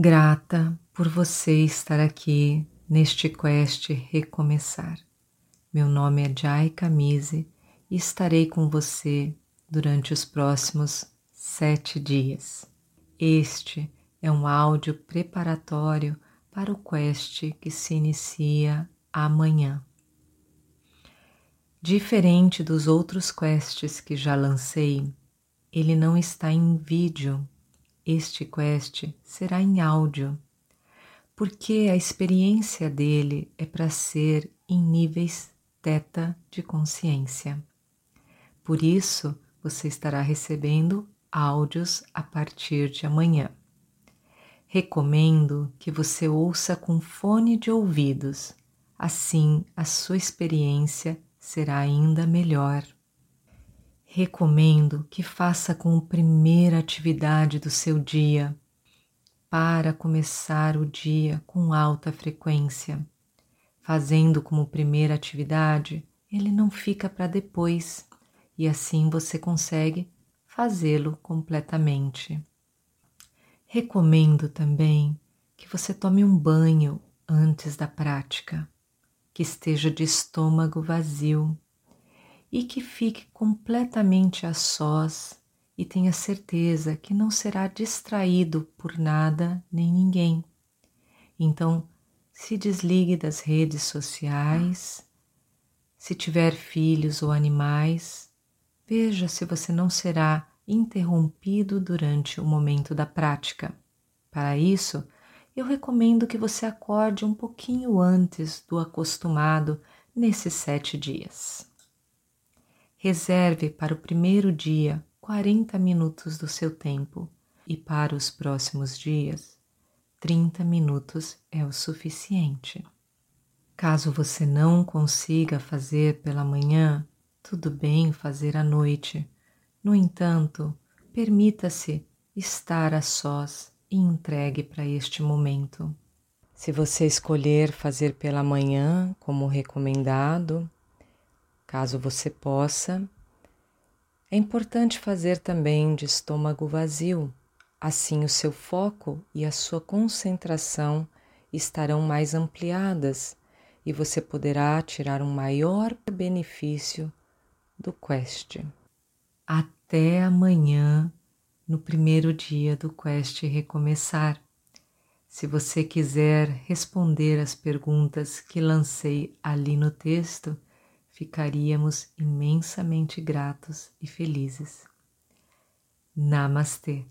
Grata por você estar aqui neste quest Recomeçar. Meu nome é Jai Camise e estarei com você durante os próximos sete dias. Este é um áudio preparatório para o quest que se inicia amanhã. Diferente dos outros quests que já lancei, ele não está em vídeo. Este quest será em áudio, porque a experiência dele é para ser em níveis teta de consciência. Por isso, você estará recebendo áudios a partir de amanhã. Recomendo que você ouça com fone de ouvidos, assim a sua experiência será ainda melhor. Recomendo que faça como primeira atividade do seu dia, para começar o dia com alta frequência. Fazendo como primeira atividade, ele não fica para depois e assim você consegue fazê-lo completamente. Recomendo também que você tome um banho antes da prática, que esteja de estômago vazio e que fique completamente a sós e tenha certeza que não será distraído por nada nem ninguém. Então, se desligue das redes sociais. Se tiver filhos ou animais, Veja se você não será interrompido durante o momento da prática. Para isso, eu recomendo que você acorde um pouquinho antes do acostumado nesses sete dias. Reserve para o primeiro dia 40 minutos do seu tempo e para os próximos dias 30 minutos é o suficiente. Caso você não consiga fazer pela manhã, tudo bem fazer à noite. No entanto, permita-se estar a sós e entregue para este momento. Se você escolher fazer pela manhã, como recomendado, caso você possa, é importante fazer também de estômago vazio. Assim, o seu foco e a sua concentração estarão mais ampliadas e você poderá tirar um maior benefício do Quest. Até amanhã, no primeiro dia do Quest Recomeçar. Se você quiser responder as perguntas que lancei ali no texto, ficaríamos imensamente gratos e felizes. Namastê.